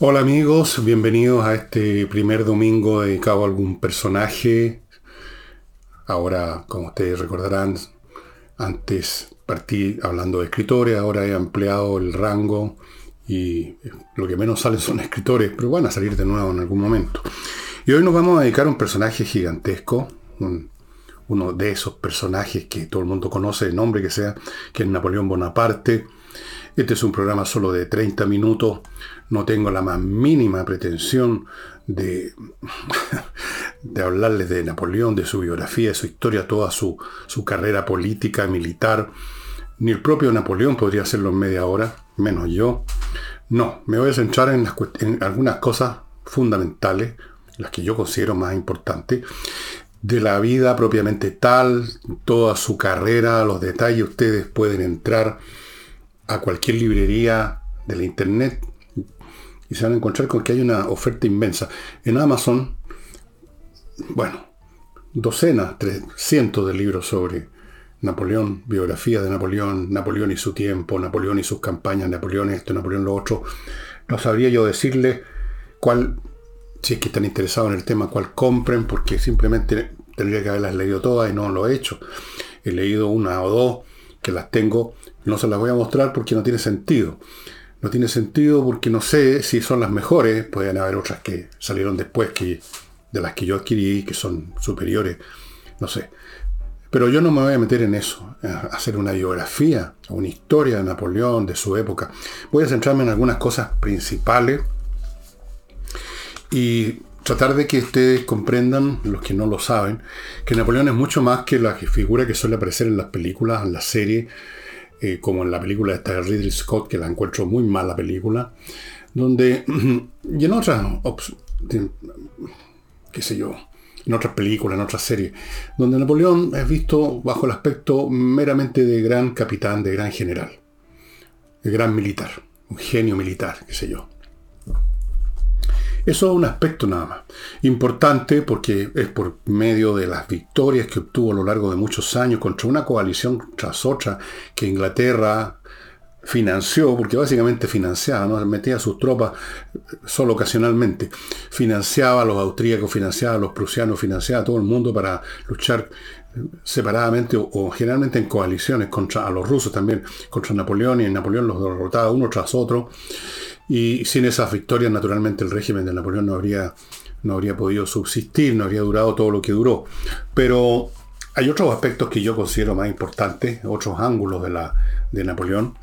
Hola amigos, bienvenidos a este primer domingo dedicado a algún personaje. Ahora, como ustedes recordarán, antes partí hablando de escritores, ahora he ampliado el rango y lo que menos salen son escritores, pero van a salir de nuevo en algún momento. Y hoy nos vamos a dedicar a un personaje gigantesco, uno de esos personajes que todo el mundo conoce, el nombre que sea, que es Napoleón Bonaparte. Este es un programa solo de 30 minutos no tengo la más mínima pretensión de, hablarles de Napoleón, de su biografía, de su historia, toda su, carrera política, militar. Ni el propio Napoleón podría hacerlo en media hora, menos yo. No, me voy a centrar en, en algunas cosas fundamentales, las que yo considero más importantes, de la vida propiamente tal, toda su carrera, los detalles. Ustedes pueden entrar a cualquier librería de la internet y se van a encontrar con que hay una oferta inmensa. En Amazon, bueno, docenas, cientos de libros sobre Napoleón, biografía de Napoleón, Napoleón y su tiempo, Napoleón y sus campañas, Napoleón esto, Napoleón lo otro. No sabría yo decirle cuál, si es que están interesados en el tema, cuál compren, porque simplemente tendría que haberlas leído todas y no lo he hecho. He leído una o dos que las tengo, no se las voy a mostrar porque no tiene sentido no tiene sentido porque no sé si son las mejores, pueden haber otras que salieron después que, de las que yo adquirí, que son superiores, no sé. Pero yo no me voy a meter en eso, hacer una biografía, una historia de Napoleón, de su época. Voy a centrarme en algunas cosas principales y tratar de que ustedes comprendan, los que no lo saben, que Napoleón es mucho más que la figura que suele aparecer en las películas, en las series, eh, como en la película esta de Ridley Scott, que la encuentro muy mala película, donde, y en otras, qué sé yo, en otras películas, en otras series, donde Napoleón es visto bajo el aspecto meramente de gran capitán, de gran general, de gran militar, un genio militar, qué sé yo. Eso es un aspecto nada más. Importante porque es por medio de las victorias que obtuvo a lo largo de muchos años contra una coalición tras otra que Inglaterra financió, porque básicamente financiaba, ¿no? metía sus tropas solo ocasionalmente, financiaba a los austríacos, financiaba a los prusianos, financiaba a todo el mundo para luchar separadamente o, generalmente en coaliciones contra a los rusos también, contra Napoleón, y Napoleón los derrotaba uno tras otro. Y sin esas victorias, naturalmente, el régimen de Napoleón no habría, no habría podido subsistir, no habría durado todo lo que duró. Pero hay otros aspectos que yo considero más importantes, otros ángulos de, la, de Napoleón.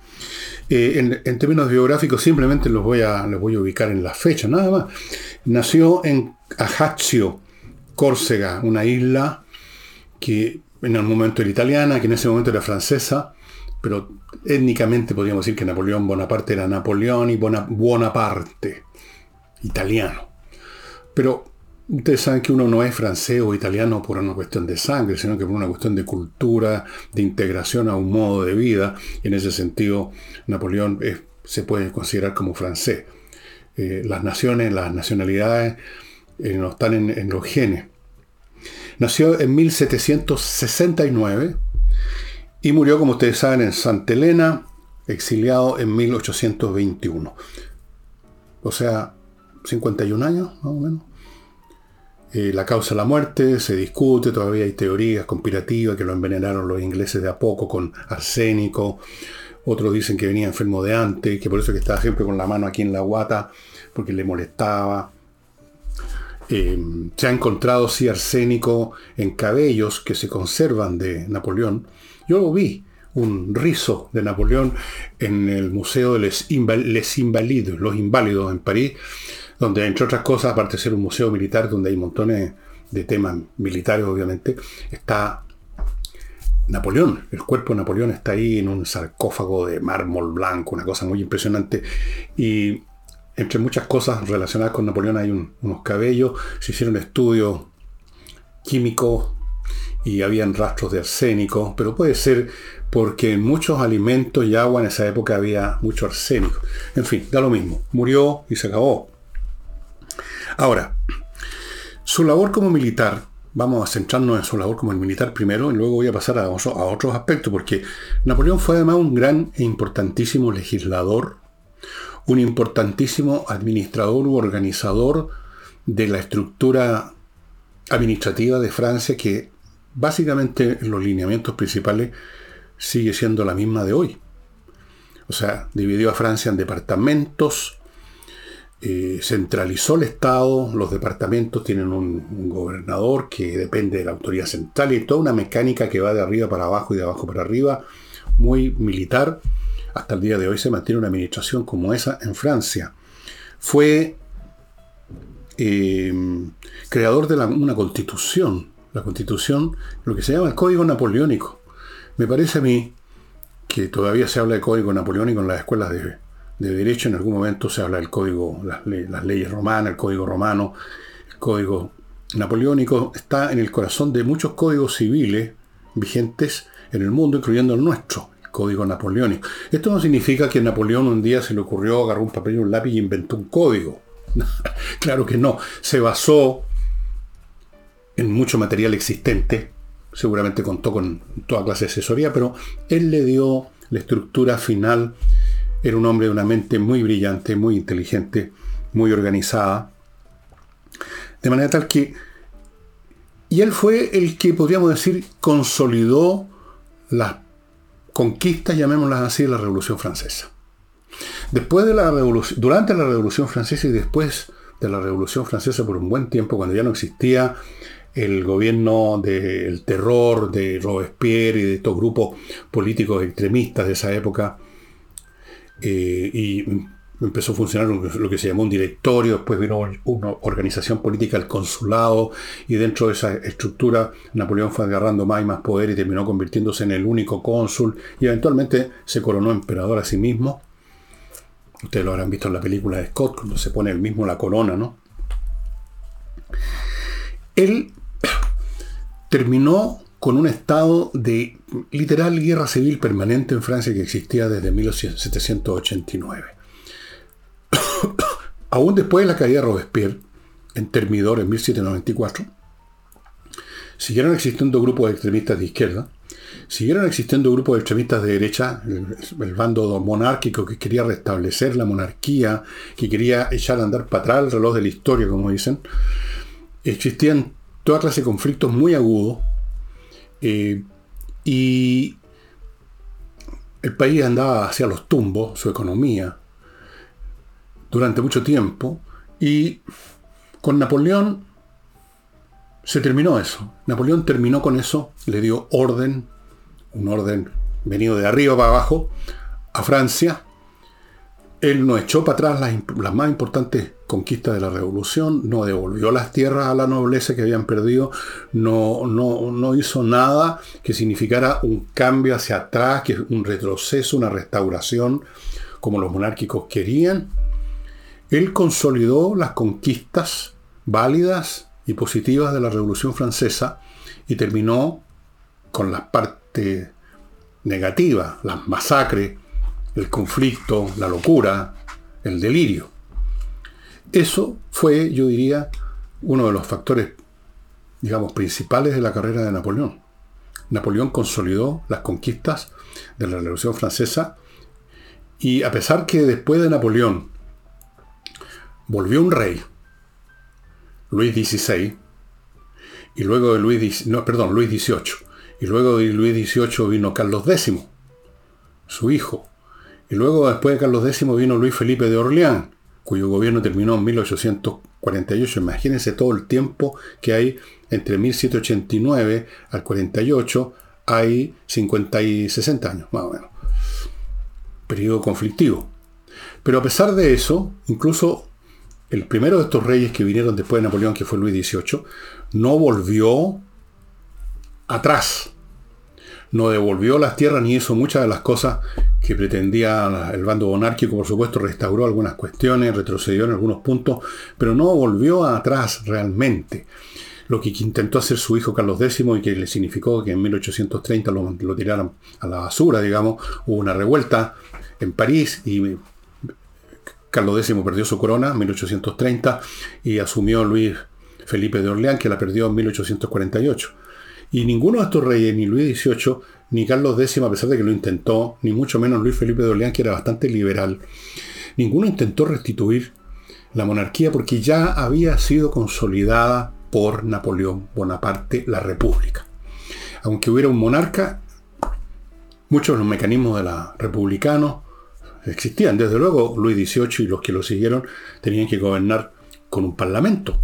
Eh, en, términos biográficos, simplemente los voy, a, los voy a ubicar en la fecha, nada más. Nació en Ajaccio, Córcega, una isla que en el momento era italiana, que en ese momento era francesa, pero étnicamente podríamos decir que Napoleón Bonaparte era Napoleón y Bonaparte, italiano. Pero ustedes saben que uno no es francés o italiano por una cuestión de sangre, sino que por una cuestión de cultura, de integración a un modo de vida. Y en ese sentido, Napoleón se puede considerar como francés. Eh, las naciones, las nacionalidades eh, no están en, en los genes. Nació en 1769 y murió, como ustedes saben, en Santa Elena, exiliado en 1821. O sea, 51 años, más o menos. Eh, la causa de la muerte se discute, todavía hay teorías conspirativas que lo envenenaron los ingleses de a poco con arsénico. Otros dicen que venía enfermo de antes, que por eso que estaba siempre con la mano aquí en la guata, porque le molestaba. Eh, se ha encontrado sí arsénico en cabellos que se conservan de Napoleón, yo vi un rizo de Napoleón en el Museo de Les, Invalidos, los Inválidos en París, donde entre otras cosas, aparte de ser un museo militar donde hay montones de temas militares obviamente, está Napoleón, el cuerpo de Napoleón está ahí en un sarcófago de mármol blanco, una cosa muy impresionante. Y entre muchas cosas relacionadas con Napoleón hay unos cabellos, se hicieron estudios químicos y habían rastros de arsénico, pero puede ser porque en muchos alimentos y agua en esa época había mucho arsénico. En fin, da lo mismo. Murió y se acabó. Ahora, su labor como militar, vamos a centrarnos en su labor como militar primero y luego voy a pasar a, a otros aspectos, porque Napoleón fue además un gran e importantísimo legislador, un importantísimo administrador u organizador de la estructura administrativa de Francia que básicamente en los lineamientos principales sigue siendo la misma de hoy. O sea, dividió a Francia en departamentos, eh, centralizó el Estado, los departamentos tienen un, gobernador que depende de la autoridad central y toda una mecánica que va de arriba para abajo y de abajo para arriba, muy militar. Hasta el día de hoy se mantiene una administración como esa en Francia. Fue eh, creador de una constitución, la constitución, lo que se llama el Código Napoleónico. Me parece a mí que todavía se habla de Código Napoleónico en las escuelas de, Derecho, en algún momento se habla del Código, las, leyes romanas, el Código Romano, el Código Napoleónico, está en el corazón de muchos códigos civiles vigentes en el mundo, incluyendo el nuestro, el Código Napoleónico. Esto no significa que Napoleón un día se le ocurrió agarrar un papel y un lápiz y inventó un código. claro que no. Se basó en mucho material existente, seguramente contó con toda clase de asesoría, pero él le dio la estructura final. Era un hombre de una mente muy brillante, muy inteligente, muy organizada. De manera tal que... Y él fue el que, podríamos decir, consolidó las conquistas, llamémoslas así, de la Revolución Francesa. Después de la revolución, durante la Revolución Francesa y después de la Revolución Francesa por un buen tiempo, cuando ya no existía el gobierno del terror de Robespierre y de estos grupos políticos extremistas de esa época. Eh, y empezó a funcionar lo que se llamó un directorio, después vino una organización política, el consulado, y dentro de esa estructura Napoleón fue agarrando más y más poder y terminó convirtiéndose en el único cónsul y eventualmente se coronó emperador a sí mismo. Ustedes lo habrán visto en la película de Scott, cuando se pone el mismo la corona, ¿no? Él terminó con un estado de literal guerra civil permanente en Francia que existía desde 1789. Aún después de la caída de Robespierre, en Termidor en 1794, siguieron existiendo grupos extremistas de izquierda, siguieron existiendo grupos de extremistas de derecha, el, bando monárquico que quería restablecer la monarquía, que quería echar a andar para atrás el reloj de la historia, como dicen. Existían toda clase de conflictos muy agudos. Eh, y el país andaba hacia los tumbos, su economía, durante mucho tiempo. Y con Napoleón se terminó eso. Napoleón terminó con eso, le dio orden, un orden venido de arriba para abajo, a Francia. Él no echó para atrás las, las más importantes conquista de la revolución, no devolvió las tierras a la nobleza que habían perdido, no, no, no hizo nada que significara un cambio hacia atrás, que un retroceso, una restauración, como los monárquicos querían. Él consolidó las conquistas válidas y positivas de la Revolución Francesa y terminó con las partes negativas, las masacres, el conflicto, la locura, el delirio. Eso fue, yo diría, uno de los factores, digamos, principales de la carrera de Napoleón. Napoleón consolidó las conquistas de la Revolución Francesa y a pesar que después de Napoleón volvió un rey, Luis XVI, y luego de Luis, no, perdón, Luis XVIII, y luego de Luis XVIII vino Carlos X, su hijo, y luego después de Carlos X vino Luis Felipe de Orleán, cuyo gobierno terminó en 1848. Imagínense todo el tiempo que hay entre 1789 al 48, hay 50 y 60 años, más o menos. Periodo conflictivo. Pero a pesar de eso, incluso el primero de estos reyes que vinieron después de Napoleón, que fue Luis XVIII, no volvió atrás. No devolvió las tierras ni hizo muchas de las cosas que pretendía el bando monárquico, por supuesto, restauró algunas cuestiones, retrocedió en algunos puntos, pero no volvió atrás realmente. Lo que intentó hacer su hijo Carlos X y que le significó que en 1830 lo, lo tiraran a la basura, digamos, hubo una revuelta en París y Carlos X perdió su corona en 1830 y asumió Luis Felipe de Orleán, que la perdió en 1848. Y ninguno de estos reyes, ni Luis XVIII, ni Carlos X, a pesar de que lo intentó, ni mucho menos Luis Felipe de Orleán, que era bastante liberal, ninguno intentó restituir la monarquía porque ya había sido consolidada por Napoleón Bonaparte la República. Aunque hubiera un monarca, muchos de los mecanismos de la republicanos existían. Desde luego, Luis XVIII y los que lo siguieron tenían que gobernar con un parlamento.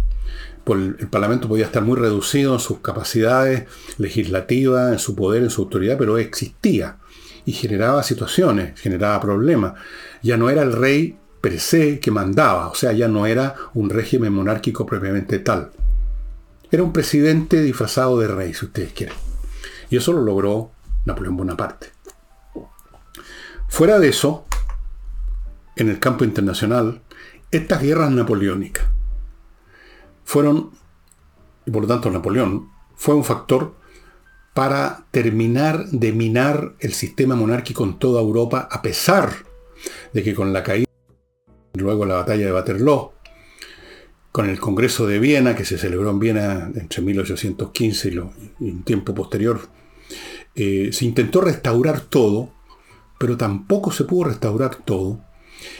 El parlamento podía estar muy reducido en sus capacidades legislativas, en su poder, en su autoridad, pero existía y generaba situaciones, generaba problemas. Ya no era el rey per se que mandaba, o sea, ya no era un régimen monárquico propiamente tal. Era un presidente disfrazado de rey, si ustedes quieren. Y eso lo logró Napoleón Bonaparte. Fuera de eso, en el campo internacional, estas guerras napoleónicas fueron, y por lo tanto Napoleón, fue un factor para terminar de minar el sistema monárquico en toda Europa, a pesar de que con la caída, luego la batalla de Waterloo, con el Congreso de Viena, que se celebró en Viena entre 1815 y, un tiempo posterior, eh, se intentó restaurar todo, pero tampoco se pudo restaurar todo,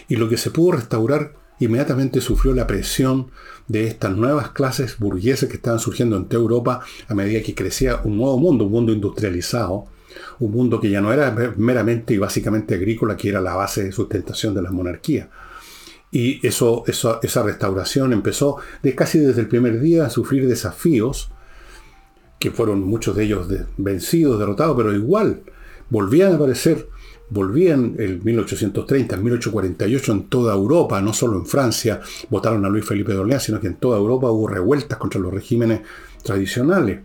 y lo que se pudo restaurar inmediatamente sufrió la presión de estas nuevas clases burguesas que estaban surgiendo en toda Europa a medida que crecía un nuevo mundo, un mundo industrializado, un mundo que ya no era meramente y básicamente agrícola, que era la base de sustentación de la monarquía. Y eso, esa restauración empezó de casi desde el primer día a sufrir desafíos, que fueron muchos de ellos vencidos, derrotados, pero igual volvían a aparecer volvían en 1830, en 1848 en toda Europa, no solo en Francia, votaron a Luis Felipe de Orleans, sino que en toda Europa hubo revueltas contra los regímenes tradicionales.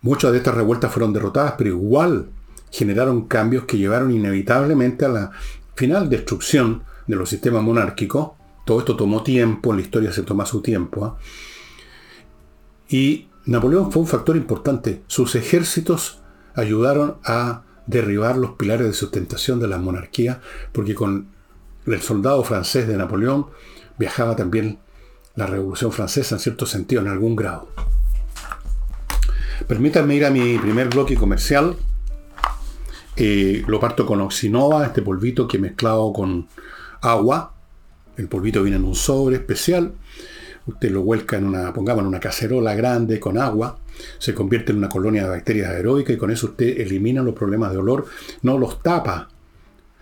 Muchas de estas revueltas fueron derrotadas, pero igual generaron cambios que llevaron inevitablemente a la final destrucción de los sistemas monárquicos. Todo esto tomó tiempo, en la historia se toma su tiempo. ¿ah? Y Napoleón fue un factor importante. Sus ejércitos ayudaron a derribar los pilares de sustentación de la monarquía, porque con el soldado francés de Napoleón viajaba también la Revolución Francesa en cierto sentido, en algún grado. Permítanme ir a mi primer bloque comercial. Eh, lo parto con Oxinova, este polvito que mezclado con agua. El polvito viene en un sobre especial. Usted lo vuelca en una, pongamos en una cacerola grande con agua se convierte en una colonia de bacterias aeróbicas y con eso usted elimina los problemas de olor, no los tapa,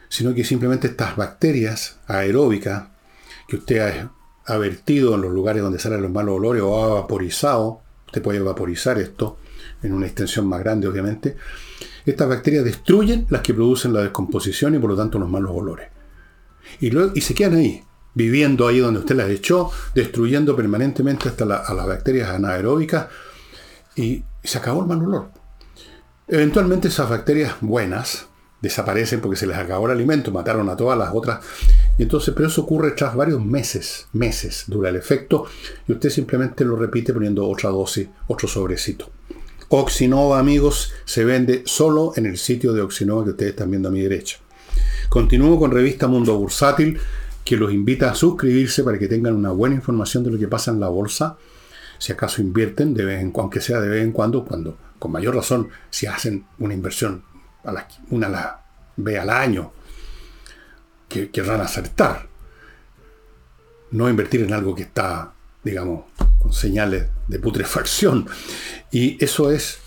sino que simplemente estas bacterias aeróbicas que usted ha, vertido en los lugares donde salen los malos olores o ha vaporizado, usted puede vaporizar esto en una extensión más grande obviamente, estas bacterias destruyen las que producen la descomposición y por lo tanto los malos olores. Y, y se quedan ahí, viviendo ahí donde usted las echó, destruyendo permanentemente hasta a las bacterias anaeróbicas y se acabó el mal olor. Eventualmente esas bacterias buenas desaparecen porque se les acabó el alimento, mataron a todas las otras. Y entonces, pero eso ocurre tras varios meses, meses dura el efecto y usted simplemente lo repite poniendo otra dosis, otro sobrecito. Oxinova, amigos, se vende solo en el sitio de Oxinova que ustedes están viendo a mi derecha. Continúo con revista Mundo Bursátil, que los invita a suscribirse para que tengan una buena información de lo que pasa en la bolsa si acaso invierten, de vez en, aunque sea de vez en cuando, cuando con mayor razón, si hacen una inversión, a la, una la ve al año, que querrán acertar. No invertir en algo que está, digamos, con señales de putrefacción. Y eso es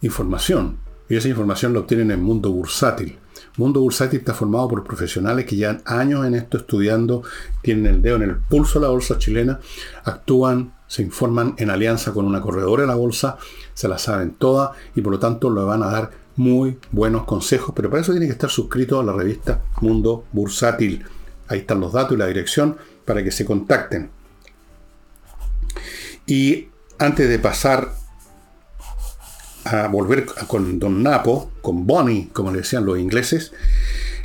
información. Y esa información la obtienen en el mundo bursátil. Mundo Bursátil está formado por profesionales que llevan años en esto estudiando, tienen el dedo en el pulso de la bolsa chilena, actúan se informan en alianza con una corredora de la bolsa, se la saben todas y por lo tanto le van a dar muy buenos consejos, pero para eso tiene que estar suscrito a la revista Mundo Bursátil. Ahí están los datos y la dirección para que se contacten. Y antes de pasar a volver con Don Napo, con Bonnie, como le decían los ingleses,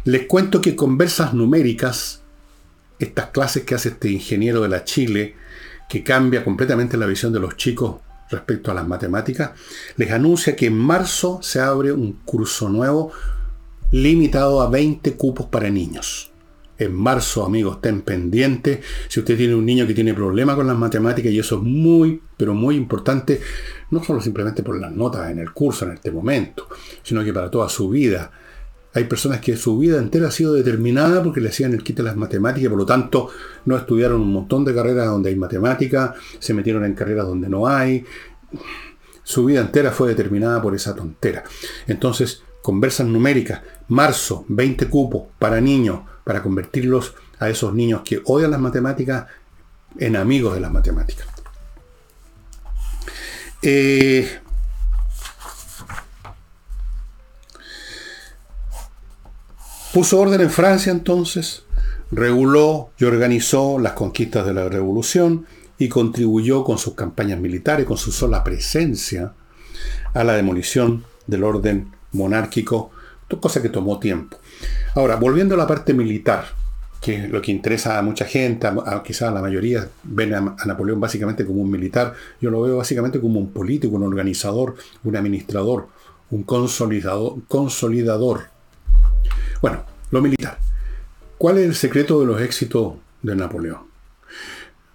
les cuento que conversas numéricas, estas clases que hace este ingeniero de la Chile, que cambia completamente la visión de los chicos respecto a las matemáticas, les anuncia que en marzo se abre un curso nuevo limitado a 20 cupos para niños. En marzo, amigos, estén pendientes. Si usted tiene un niño que tiene problemas con las matemáticas, y eso es muy, pero muy importante, no solo simplemente por las notas en el curso en este momento, sino que para toda su vida. Hay personas que su vida entera ha sido determinada porque le hacían el quite las matemáticas, por lo tanto no estudiaron un montón de carreras donde hay matemática, se metieron en carreras donde no hay. Su vida entera fue determinada por esa tontera. Entonces, conversas numéricas, marzo, 20 cupos para niños, para convertirlos a esos niños que odian las matemáticas en amigos de las matemáticas. Eh, Puso orden en Francia entonces, reguló y organizó las conquistas de la revolución y contribuyó con sus campañas militares, con su sola presencia, a la demolición del orden monárquico, cosa que tomó tiempo. Ahora, volviendo a la parte militar, que es lo que interesa a mucha gente, a, quizás a la mayoría ven a, Napoleón básicamente como un militar, yo lo veo básicamente como un político, un organizador, un administrador, un consolidador, consolidador bueno, lo militar. ¿Cuál es el secreto de los éxitos de Napoleón?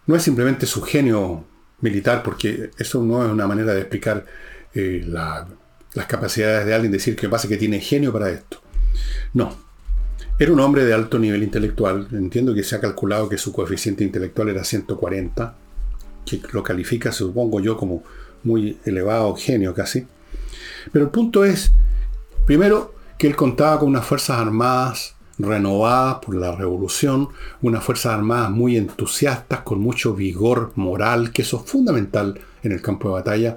No es simplemente su genio militar, porque eso no es una manera de explicar eh, las capacidades de alguien, decir que pasa que tiene genio para esto. No. Era un hombre de alto nivel intelectual. Entiendo que se ha calculado que su coeficiente intelectual era 140, que lo califica, supongo yo, como muy elevado genio casi. Pero el punto es, primero, que él contaba con unas fuerzas armadas renovadas por la revolución, unas fuerzas armadas muy entusiastas, con mucho vigor moral, que eso es fundamental en el campo de batalla,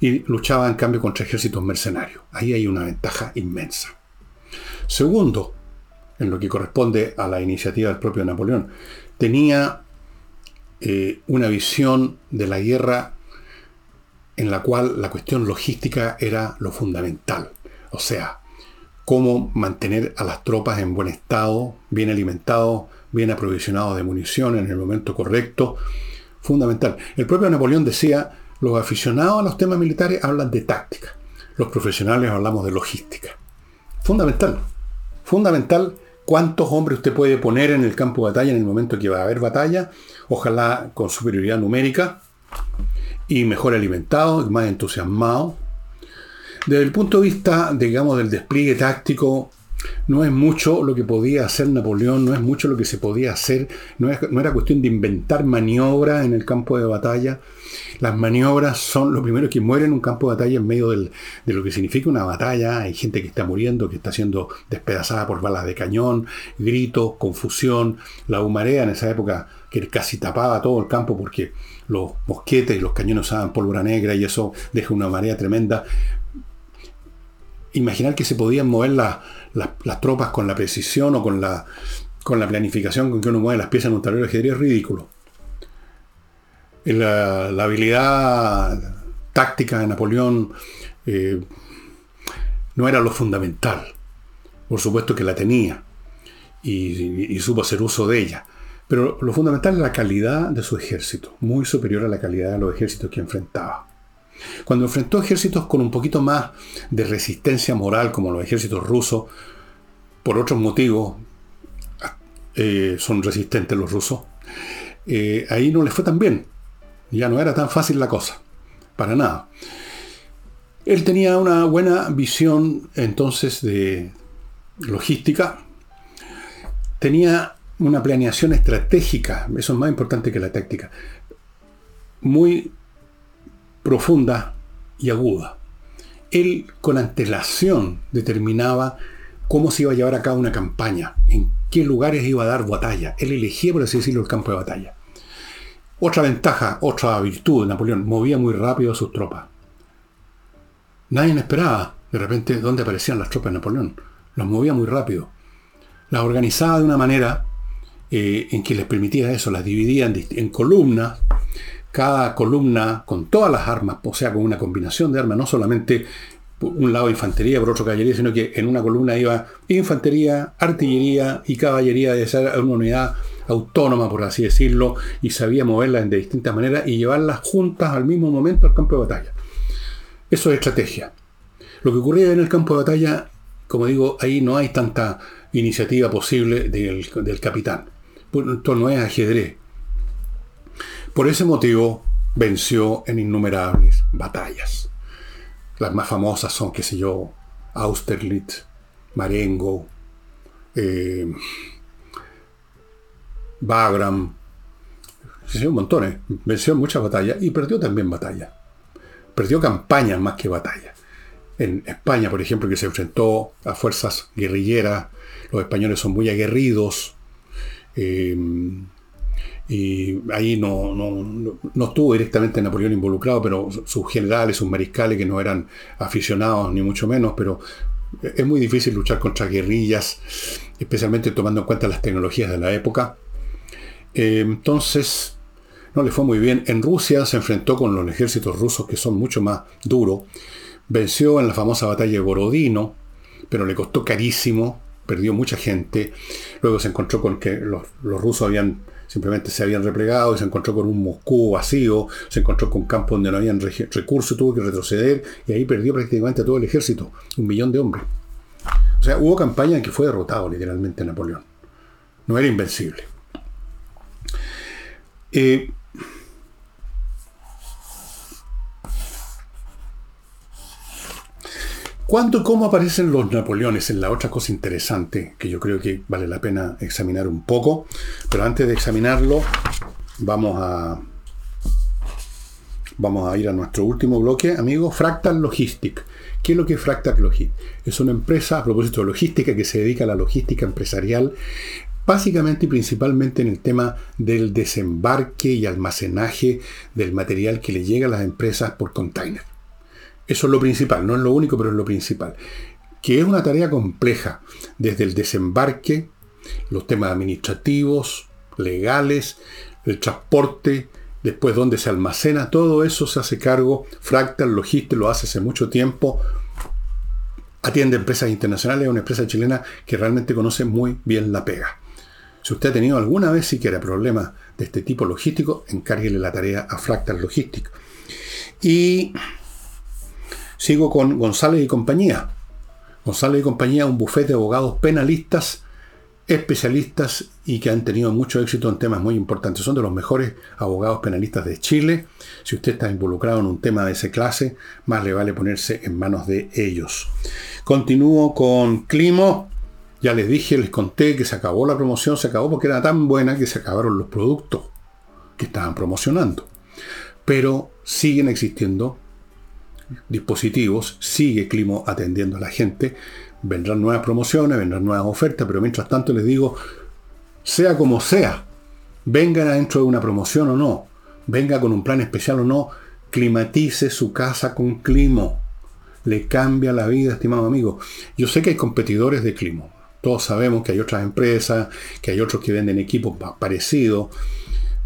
y luchaba en cambio contra ejércitos mercenarios. Ahí hay una ventaja inmensa. Segundo, en lo que corresponde a la iniciativa del propio Napoleón, tenía eh, una visión de la guerra en la cual la cuestión logística era lo fundamental. O sea, cómo mantener a las tropas en buen estado, bien alimentados, bien aprovisionados de munición en el momento correcto. Fundamental. El propio Napoleón decía, los aficionados a los temas militares hablan de táctica, los profesionales hablamos de logística. Fundamental. Fundamental cuántos hombres usted puede poner en el campo de batalla en el momento que va a haber batalla, ojalá con superioridad numérica y mejor alimentados, más entusiasmados, desde el punto de vista, digamos, del despliegue táctico, no es mucho lo que podía hacer Napoleón, no es mucho lo que se podía hacer, no, era cuestión de inventar maniobras en el campo de batalla. Las maniobras son lo primero que muere en un campo de batalla en medio de lo que significa una batalla. Hay gente que está muriendo, que está siendo despedazada por balas de cañón, gritos, confusión. La humarea en esa época que casi tapaba todo el campo porque los mosquetes y los cañones usaban pólvora negra y eso deja una marea tremenda imaginar que se podían mover las tropas con la precisión o con la, la planificación con que uno mueve las piezas en un tablero de ajedrez es ridículo. La, habilidad táctica de Napoleón eh, no era lo fundamental. Por supuesto que la tenía y, y, supo hacer uso de ella. Pero lo fundamental es la calidad de su ejército, muy superior a la calidad de los ejércitos que enfrentaba. Cuando enfrentó ejércitos con un poquito más de resistencia moral, como los ejércitos rusos, por otros motivos, eh, son resistentes los rusos, eh, ahí no les fue tan bien. Ya no era tan fácil la cosa, para nada. Él tenía una buena visión entonces de logística, tenía una planeación estratégica, eso es más importante que la táctica, muy profunda y aguda. Él con antelación determinaba cómo se iba a llevar a cabo una campaña, en qué lugares iba a dar batalla. Él elegía, por así decirlo, el campo de batalla. Otra ventaja, otra virtud de Napoleón, movía muy rápido a sus tropas. Nadie esperaba de repente dónde aparecían las tropas de Napoleón. Los movía muy rápido. Las organizaba de una manera eh, en que les permitía eso, las dividía en columnas cada columna con todas las armas, o sea, con una combinación de armas, no solamente un lado infantería, por otro caballería, sino que en una columna iba infantería, artillería y caballería de ser una unidad autónoma, por así decirlo, y sabía moverlas de distintas maneras y llevarlas juntas al mismo momento al campo de batalla. Eso es estrategia. Lo que ocurría en el campo de batalla, como digo, ahí no hay tanta iniciativa posible del, del capitán. Esto no es ajedrez. Por ese motivo venció en innumerables batallas. Las más famosas son, qué sé yo, Austerlitz, Marengo, eh, Bagram, venció montones, venció en muchas batallas y perdió también batallas. Perdió campañas más que batallas. En España, por ejemplo, que se enfrentó a fuerzas guerrilleras, los españoles son muy aguerridos, eh, y ahí no, no, estuvo directamente Napoleón involucrado, pero sus generales, sus mariscales, que no eran aficionados ni mucho menos, pero es muy difícil luchar contra guerrillas, especialmente tomando en cuenta las tecnologías de la época. Eh, entonces, no le fue muy bien. En Rusia se enfrentó con los ejércitos rusos que son mucho más duros. Venció en la famosa batalla de Borodino, pero le costó carísimo, perdió mucha gente. Luego se encontró con que los, los rusos habían simplemente se habían replegado y se encontró con un Moscú vacío, se encontró con campos donde no habían recursos, tuvo que retroceder y ahí perdió prácticamente a todo el ejército, un millón de hombres. O sea, hubo campaña en que fue derrotado literalmente Napoleón. No era invencible. Eh, ¿Cuándo cómo aparecen los Napoleones? Es la otra cosa interesante que yo creo que vale la pena examinar un poco. Pero antes de examinarlo, vamos a, vamos a ir a nuestro último bloque, amigos. Fractal Logistic. ¿Qué es lo que es Fractal Logistic? Es una empresa, a propósito de logística, que se dedica a la logística empresarial, básicamente y principalmente en el tema del desembarque y almacenaje del material que le llega a las empresas por container. Eso es lo principal, no es lo único, pero es lo principal. Que es una tarea compleja, desde el desembarque, los temas administrativos, legales, el transporte, después dónde se almacena, todo eso se hace cargo. Fractal Logística lo hace hace mucho tiempo. Atiende empresas internacionales, es una empresa chilena que realmente conoce muy bien la pega. Si usted ha tenido alguna vez siquiera problemas de este tipo logístico, encárguele la tarea a Fractal Logística. Y Sigo con González y compañía. González y compañía, un bufete de abogados penalistas, especialistas y que han tenido mucho éxito en temas muy importantes. Son de los mejores abogados penalistas de Chile. Si usted está involucrado en un tema de esa clase, más le vale ponerse en manos de ellos. Continúo con Climo. Ya les dije, les conté que se acabó la promoción, se acabó porque era tan buena que se acabaron los productos que estaban promocionando. Pero siguen existiendo dispositivos, sigue Climo atendiendo a la gente, vendrán nuevas promociones, vendrán nuevas ofertas, pero mientras tanto les digo, sea como sea, vengan adentro de una promoción o no, venga con un plan especial o no, climatice su casa con Climo. Le cambia la vida, estimado amigo. Yo sé que hay competidores de Climo. Todos sabemos que hay otras empresas, que hay otros que venden equipos parecidos.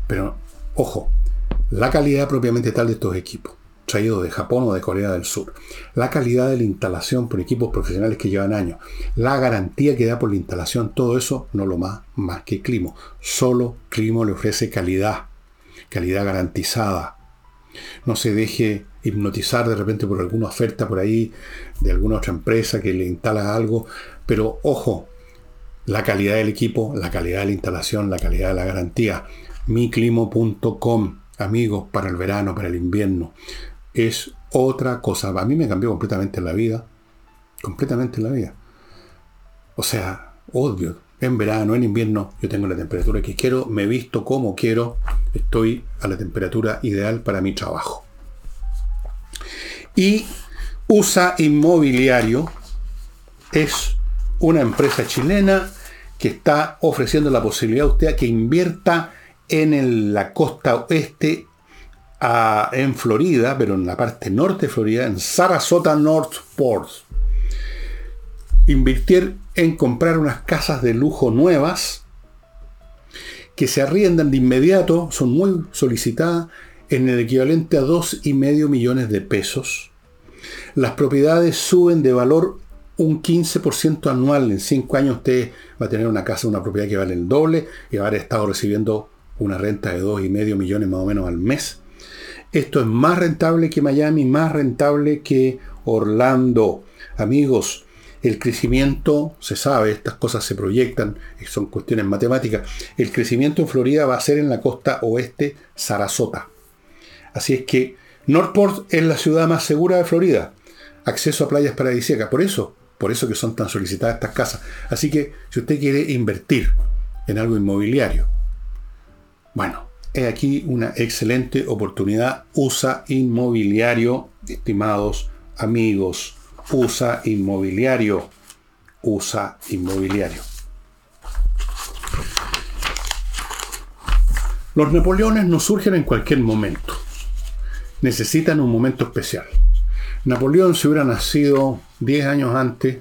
Pero, ojo, la calidad propiamente tal de estos equipos traído de Japón o de Corea del Sur, la calidad de la instalación por equipos profesionales que llevan años, la garantía que da por la instalación, todo eso no lo más, más que Climo. Solo Climo le ofrece calidad, calidad garantizada. No se deje hipnotizar de repente por alguna oferta por ahí de alguna otra empresa que le instala algo, pero ojo, la calidad del equipo, la calidad de la instalación, la calidad de la garantía. miclimo.com, amigos, para el verano, para el invierno es otra cosa. A mí me cambió completamente la vida. Completamente la vida. O sea, obvio. En verano, en invierno, yo tengo la temperatura que quiero, me visto como quiero, estoy a la temperatura ideal para mi trabajo. Y USA Inmobiliario es una empresa chilena que está ofreciendo la posibilidad a usted a que invierta en la costa oeste en Florida, pero en la parte norte de Florida, en Sarasota North Port. Invirtier en comprar unas casas de lujo nuevas que se arriendan de inmediato, son muy solicitadas, en el equivalente a 2,5 millones de pesos. Las propiedades suben de valor un 15% anual. En 5 años usted va a tener una casa, una propiedad que vale el doble y va a haber estado recibiendo una renta de 2,5 millones más o menos al mes. Esto es más rentable que Miami, más rentable que Orlando. Amigos, el crecimiento, se sabe, estas cosas se proyectan, son cuestiones matemáticas. El crecimiento en Florida va a ser en la costa oeste, Sarasota. Así es que Northport es la ciudad más segura de Florida. Acceso a playas paradisíacas. Por eso, Por eso que son tan solicitadas estas casas. Así que si usted quiere invertir en algo inmobiliario, bueno, he aquí una excelente oportunidad. USA Inmobiliario, estimados amigos. USA Inmobiliario. USA Inmobiliario. Los Napoleones no surgen en cualquier momento. Necesitan un momento especial. Napoleón, si hubiera nacido 10 años antes,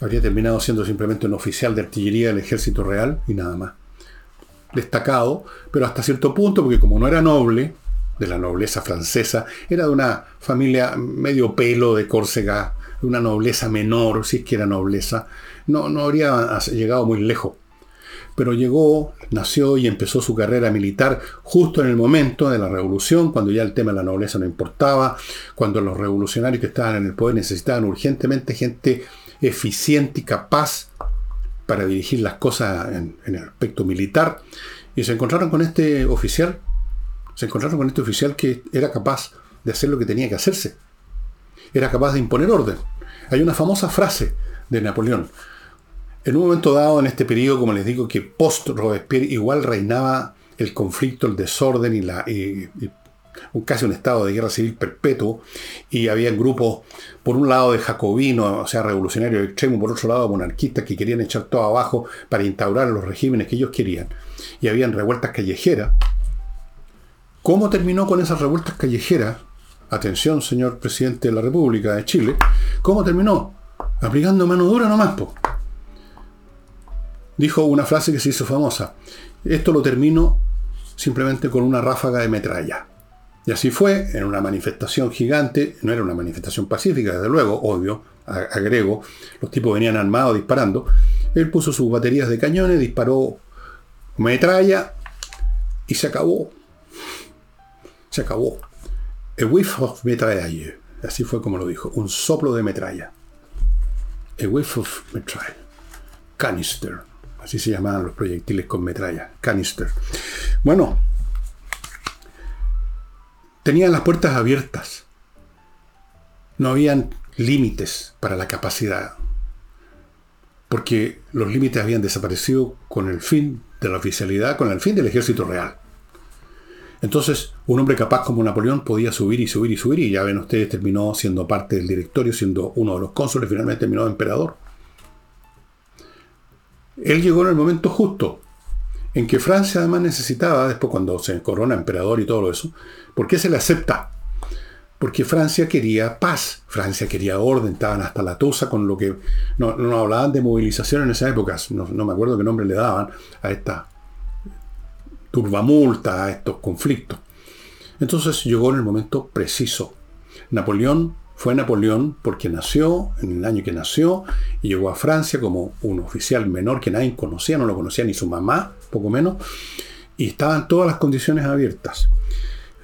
habría terminado siendo simplemente un oficial de artillería del ejército real y nada más. Destacado, pero hasta cierto punto, porque como no era noble, de la nobleza francesa, era de una familia medio pelo de Córcega, de una nobleza menor, si es que era nobleza, no, no habría llegado muy lejos. Pero llegó, nació y empezó su carrera militar justo en el momento de la revolución, cuando ya el tema de la nobleza no importaba, cuando los revolucionarios que estaban en el poder necesitaban urgentemente gente eficiente y capaz para dirigir las cosas en, el aspecto militar, y se encontraron con este oficial, se encontraron con este oficial que era capaz de hacer lo que tenía que hacerse, era capaz de imponer orden. Hay una famosa frase de Napoleón, en un momento dado, en este periodo, como les digo, que post-Robespierre igual reinaba el conflicto, el desorden y, la, casi un estado de guerra civil perpetuo, y había grupos, por un lado de jacobinos, o sea, revolucionarios extremos, por otro lado monarquistas que querían echar todo abajo para instaurar los regímenes que ellos querían, y habían revueltas callejeras. ¿Cómo terminó con esas revueltas callejeras? Atención, señor presidente de la República de Chile. ¿Cómo terminó? Aplicando mano dura nomás, po dijo una frase que se hizo famosa. Esto lo termino simplemente con una ráfaga de metralla. Y así fue, en una manifestación gigante, no era una manifestación pacífica, desde luego, obvio, agrego, los tipos venían armados disparando, él puso sus baterías de cañones, disparó metralla y se acabó. Se acabó. A whiff of metralla. Así fue como lo dijo, un soplo de metralla. A whiff of metralla. Canister. Así se llamaban los proyectiles con metralla, canister. Bueno, tenían las puertas abiertas. No habían límites para la capacidad. Porque los límites habían desaparecido con el fin de la oficialidad, con el fin del ejército real. Entonces, un hombre capaz como Napoleón podía subir y subir y subir, y ya ven ustedes, terminó siendo parte del directorio, siendo uno de los cónsules, finalmente terminó emperador. Él llegó en el momento justo, en que Francia además necesitaba, después cuando se corona emperador y todo eso, ¿por qué se le acepta? Porque Francia quería paz, Francia quería orden, estaban hasta la tusa con lo que... No, no hablaban de movilización en esa época, no, me acuerdo qué nombre le daban a esta turbamulta, a estos conflictos. Entonces llegó en el momento preciso. Napoleón fue Napoleón porque nació en el año que nació y llegó a Francia como un oficial menor que nadie conocía, no lo conocía ni su mamá, poco menos, y estaban todas las condiciones abiertas.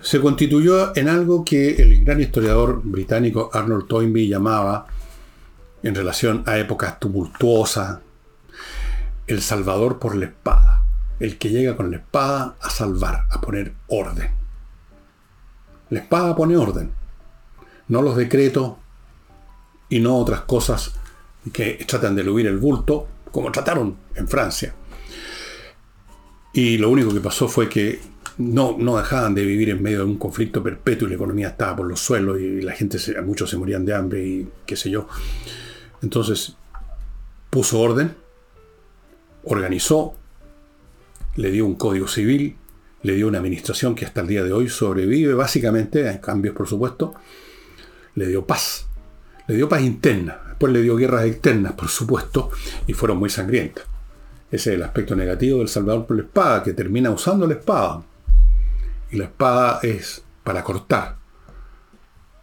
Se constituyó en algo que el gran historiador británico Arnold Toynbee llamaba, en relación a épocas tumultuosas, el salvador por la espada, el que llega con la espada a salvar, a poner orden. La espada pone orden no los decretos y no otras cosas que tratan de eludir el bulto, como trataron en Francia. Y lo único que pasó fue que no, no dejaban de vivir en medio de un conflicto perpetuo y la economía estaba por los suelos y la gente, muchos se morían de hambre y qué sé yo. Entonces puso orden, organizó, le dio un código civil, le dio una administración que hasta el día de hoy sobrevive básicamente, hay cambios por supuesto, le dio paz. Le dio paz interna. Después le dio guerras externas, por supuesto, y fueron muy sangrientas. Ese es el aspecto negativo del Salvador por la espada, que termina usando la espada. Y la espada es para cortar.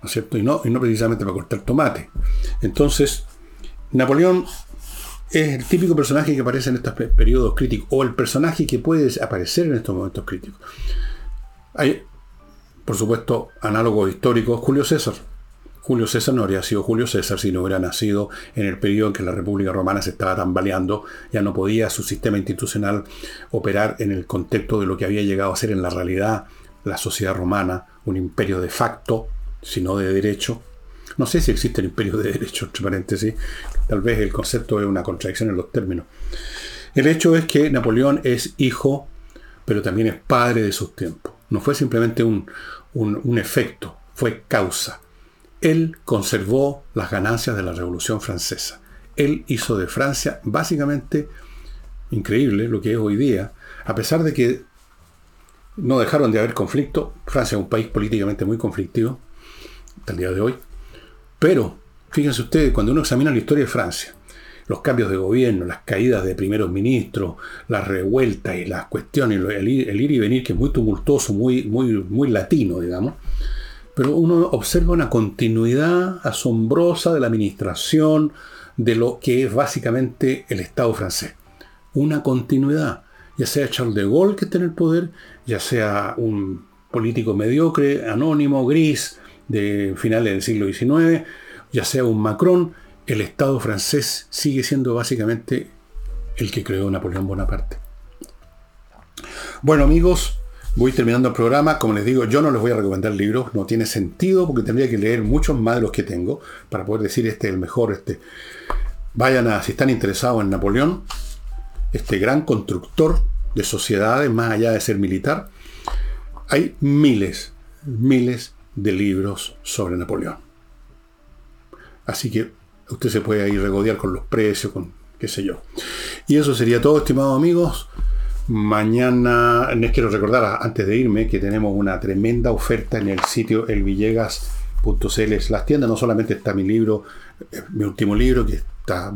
¿No es cierto? Y no, y no precisamente para cortar tomate. Entonces, Napoleón es el típico personaje que aparece en estos periodos críticos, o el personaje que puede aparecer en estos momentos críticos. Hay, por supuesto, análogos históricos, Julio César. Julio César no habría sido Julio César si no hubiera nacido en el periodo en que la República Romana se estaba tambaleando, ya no podía su sistema institucional operar en el contexto de lo que había llegado a ser en la realidad la sociedad romana, un imperio de facto, sino de derecho, No sé si existe el imperio de derecho, entre paréntesis. Tal vez el concepto es una contradicción en los términos. El hecho es que Napoleón es hijo, pero también es padre de sus tiempos. No fue simplemente un, un efecto, fue causa. Él conservó las ganancias de la Revolución Francesa. Él hizo de Francia básicamente increíble lo que es hoy día, a pesar de que no dejaron de haber conflicto. Francia es un país políticamente muy conflictivo hasta el día de hoy. Pero, fíjense ustedes, cuando uno examina la historia de Francia, los cambios de gobierno, las caídas de primeros ministros, las revueltas y las cuestiones, el ir, y venir que es muy tumultuoso, muy, muy, muy latino, digamos. Pero uno observa una continuidad asombrosa de la administración de lo que es básicamente el Estado francés. Una continuidad ya sea Charles de Gaulle que está en el poder, ya sea un político mediocre, anónimo, gris, de finales del siglo XIX, ya sea un Macron, el Estado francés sigue siendo básicamente el que creó Napoleón Bonaparte. Bueno amigos, voy terminando el programa. Como les digo, yo no les voy a recomendar libros, no tiene sentido porque tendría que leer muchos más de los que tengo para poder decir este es el mejor. Este. Vayan a, si están interesados en Napoleón, este gran constructor de sociedades, más allá de ser militar, hay miles, miles de libros sobre Napoleón. Así que usted se puede ir regodear con los precios, con qué sé yo. Y eso sería todo, estimados amigos. Mañana les quiero recordar, antes de irme, que tenemos una tremenda oferta en el sitio elvillegas.cl. Las tiendas no solamente está mi libro, eh, mi último libro, que está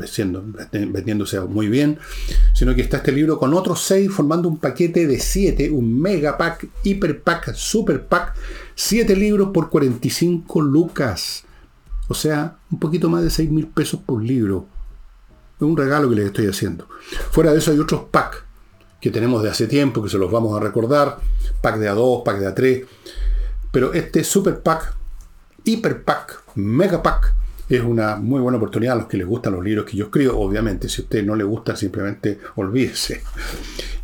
vendiéndose muy bien, sino que está este libro con otros seis formando un paquete de siete, un mega pack, hiper pack, super pack, siete libros por 45 lucas. O sea, un poquito más de 6 mil pesos por libro. Es un regalo que les estoy haciendo. Fuera de eso hay otros packs que tenemos de hace tiempo, que se los vamos a recordar. Pack de A2, pack de A3. Pero este super pack, hiper pack, mega pack, es una muy buena oportunidad a los que les gustan los libros que yo escribo. Obviamente, si a usted no le gusta, simplemente olvídese.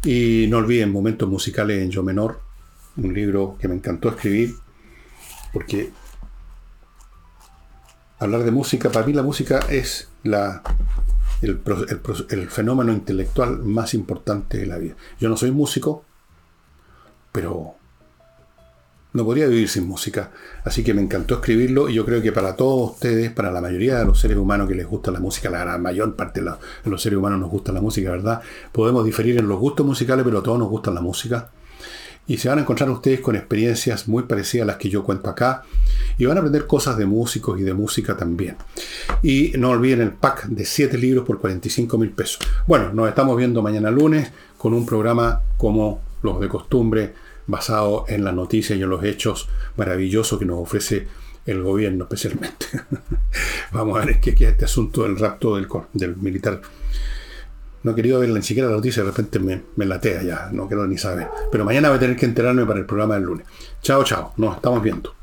Y no olviden Momentos Musicales en Yo Menor, un libro que me encantó escribir, porque hablar de música, para mí la música es la, el, fenómeno intelectual más importante de la vida. Yo no soy músico, pero no podría vivir sin música. Así que me encantó escribirlo y yo creo que para todos ustedes, para la mayoría de los seres humanos que les gusta la música, la mayor parte de, los seres humanos nos gusta la música, ¿verdad? Podemos diferir en los gustos musicales, pero a todos nos gusta la música. Y se van a encontrar ustedes con experiencias muy parecidas a las que yo cuento acá. Y van a aprender cosas de músicos y de música también. Y no olviden el pack de 7 libros por 45 mil pesos. Bueno, nos estamos viendo mañana lunes con un programa como los de costumbre basado en las noticias y en los hechos maravillosos que nos ofrece el gobierno especialmente. Vamos a ver qué queda este asunto del rapto del, del militar. No he querido ver ni siquiera la noticia, de repente me, me latea ya, no quiero ni saber. Pero mañana voy a tener que enterarme para el programa del lunes. Chao, chao, nos estamos viendo.